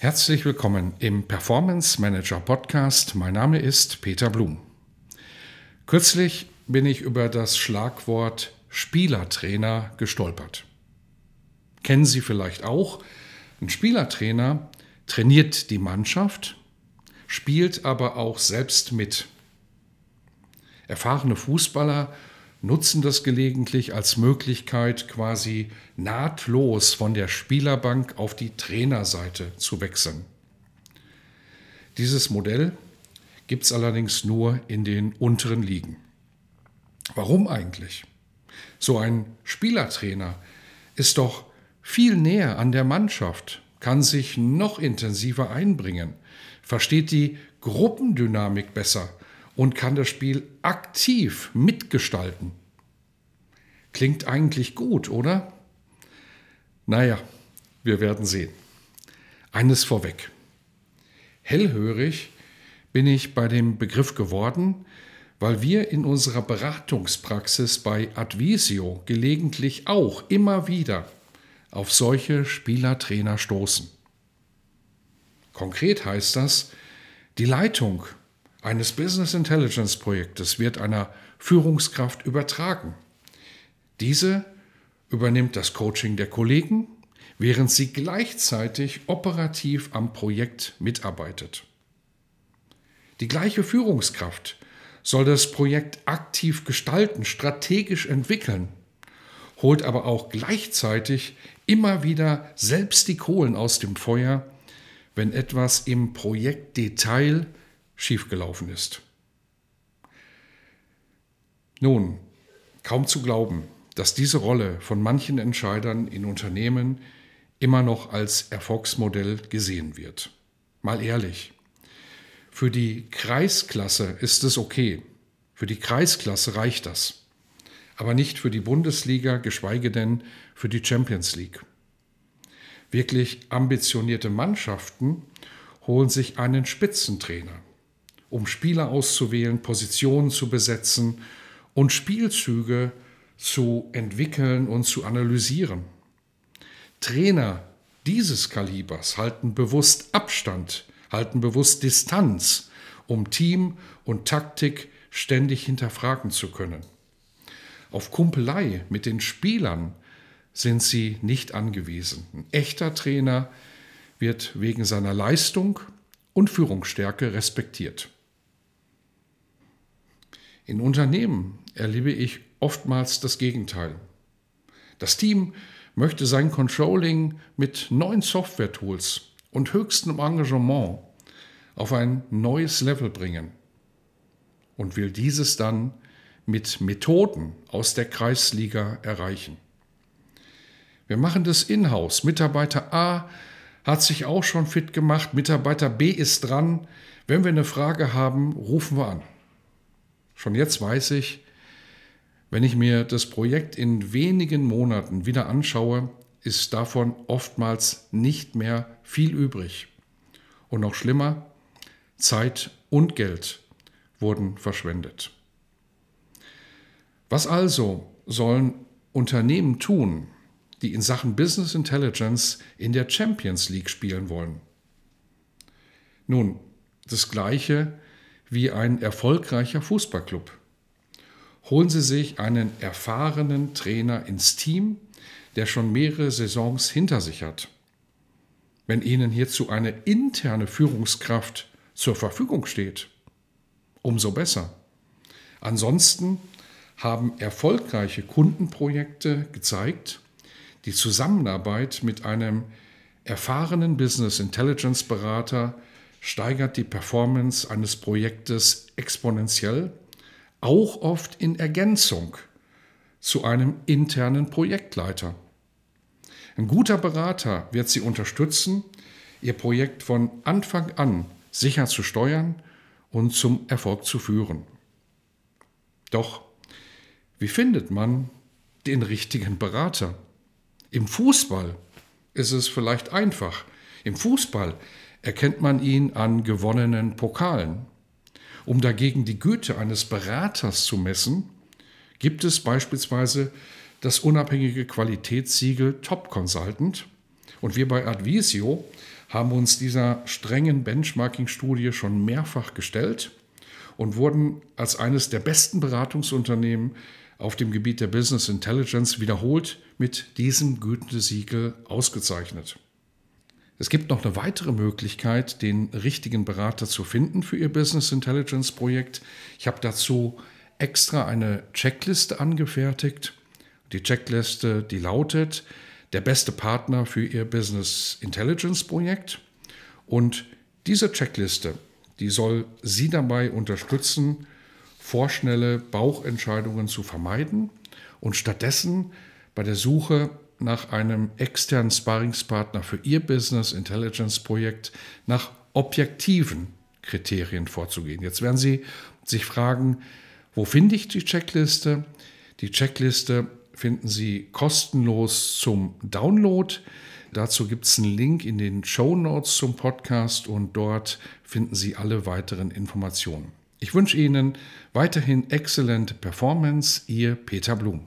Herzlich willkommen im Performance Manager Podcast. Mein Name ist Peter Blum. Kürzlich bin ich über das Schlagwort Spielertrainer gestolpert. Kennen Sie vielleicht auch? Ein Spielertrainer trainiert die Mannschaft, spielt aber auch selbst mit. Erfahrene Fußballer nutzen das gelegentlich als Möglichkeit, quasi nahtlos von der Spielerbank auf die Trainerseite zu wechseln. Dieses Modell gibt es allerdings nur in den unteren Ligen. Warum eigentlich? So ein Spielertrainer ist doch viel näher an der Mannschaft, kann sich noch intensiver einbringen, versteht die Gruppendynamik besser und kann das Spiel aktiv mitgestalten. Klingt eigentlich gut, oder? Naja, wir werden sehen. Eines vorweg. Hellhörig bin ich bei dem Begriff geworden, weil wir in unserer Beratungspraxis bei Advisio gelegentlich auch immer wieder auf solche Spielertrainer stoßen. Konkret heißt das, die Leitung eines Business Intelligence Projektes wird einer Führungskraft übertragen. Diese übernimmt das Coaching der Kollegen, während sie gleichzeitig operativ am Projekt mitarbeitet. Die gleiche Führungskraft soll das Projekt aktiv gestalten, strategisch entwickeln, holt aber auch gleichzeitig immer wieder selbst die Kohlen aus dem Feuer, wenn etwas im Projektdetail schiefgelaufen ist. Nun, kaum zu glauben, dass diese Rolle von manchen Entscheidern in Unternehmen immer noch als Erfolgsmodell gesehen wird. Mal ehrlich, für die Kreisklasse ist es okay, für die Kreisklasse reicht das, aber nicht für die Bundesliga, geschweige denn für die Champions League. Wirklich ambitionierte Mannschaften holen sich einen Spitzentrainer um Spieler auszuwählen, Positionen zu besetzen und Spielzüge zu entwickeln und zu analysieren. Trainer dieses Kalibers halten bewusst Abstand, halten bewusst Distanz, um Team und Taktik ständig hinterfragen zu können. Auf Kumpelei mit den Spielern sind sie nicht angewiesen. Ein echter Trainer wird wegen seiner Leistung und Führungsstärke respektiert. In Unternehmen erlebe ich oftmals das Gegenteil. Das Team möchte sein Controlling mit neuen Software-Tools und höchstem Engagement auf ein neues Level bringen und will dieses dann mit Methoden aus der Kreisliga erreichen. Wir machen das in-house. Mitarbeiter A hat sich auch schon fit gemacht, Mitarbeiter B ist dran. Wenn wir eine Frage haben, rufen wir an. Schon jetzt weiß ich, wenn ich mir das Projekt in wenigen Monaten wieder anschaue, ist davon oftmals nicht mehr viel übrig. Und noch schlimmer, Zeit und Geld wurden verschwendet. Was also sollen Unternehmen tun, die in Sachen Business Intelligence in der Champions League spielen wollen? Nun, das Gleiche wie ein erfolgreicher Fußballclub. Holen Sie sich einen erfahrenen Trainer ins Team, der schon mehrere Saisons hinter sich hat. Wenn Ihnen hierzu eine interne Führungskraft zur Verfügung steht, umso besser. Ansonsten haben erfolgreiche Kundenprojekte gezeigt, die Zusammenarbeit mit einem erfahrenen Business Intelligence Berater steigert die Performance eines Projektes exponentiell, auch oft in Ergänzung zu einem internen Projektleiter. Ein guter Berater wird Sie unterstützen, Ihr Projekt von Anfang an sicher zu steuern und zum Erfolg zu führen. Doch, wie findet man den richtigen Berater? Im Fußball ist es vielleicht einfach. Im Fußball erkennt man ihn an gewonnenen Pokalen. Um dagegen die Güte eines Beraters zu messen, gibt es beispielsweise das unabhängige Qualitätssiegel Top Consultant. Und wir bei Advisio haben uns dieser strengen Benchmarking-Studie schon mehrfach gestellt und wurden als eines der besten Beratungsunternehmen auf dem Gebiet der Business Intelligence wiederholt mit diesem Gütesiegel ausgezeichnet. Es gibt noch eine weitere Möglichkeit, den richtigen Berater zu finden für Ihr Business Intelligence Projekt. Ich habe dazu extra eine Checkliste angefertigt. Die Checkliste, die lautet, der beste Partner für Ihr Business Intelligence Projekt. Und diese Checkliste, die soll Sie dabei unterstützen, vorschnelle Bauchentscheidungen zu vermeiden und stattdessen bei der Suche nach einem externen Sparringspartner für Ihr Business Intelligence Projekt nach objektiven Kriterien vorzugehen. Jetzt werden Sie sich fragen, wo finde ich die Checkliste? Die Checkliste finden Sie kostenlos zum Download. Dazu gibt es einen Link in den Show Notes zum Podcast und dort finden Sie alle weiteren Informationen. Ich wünsche Ihnen weiterhin exzellente Performance, Ihr Peter Blum.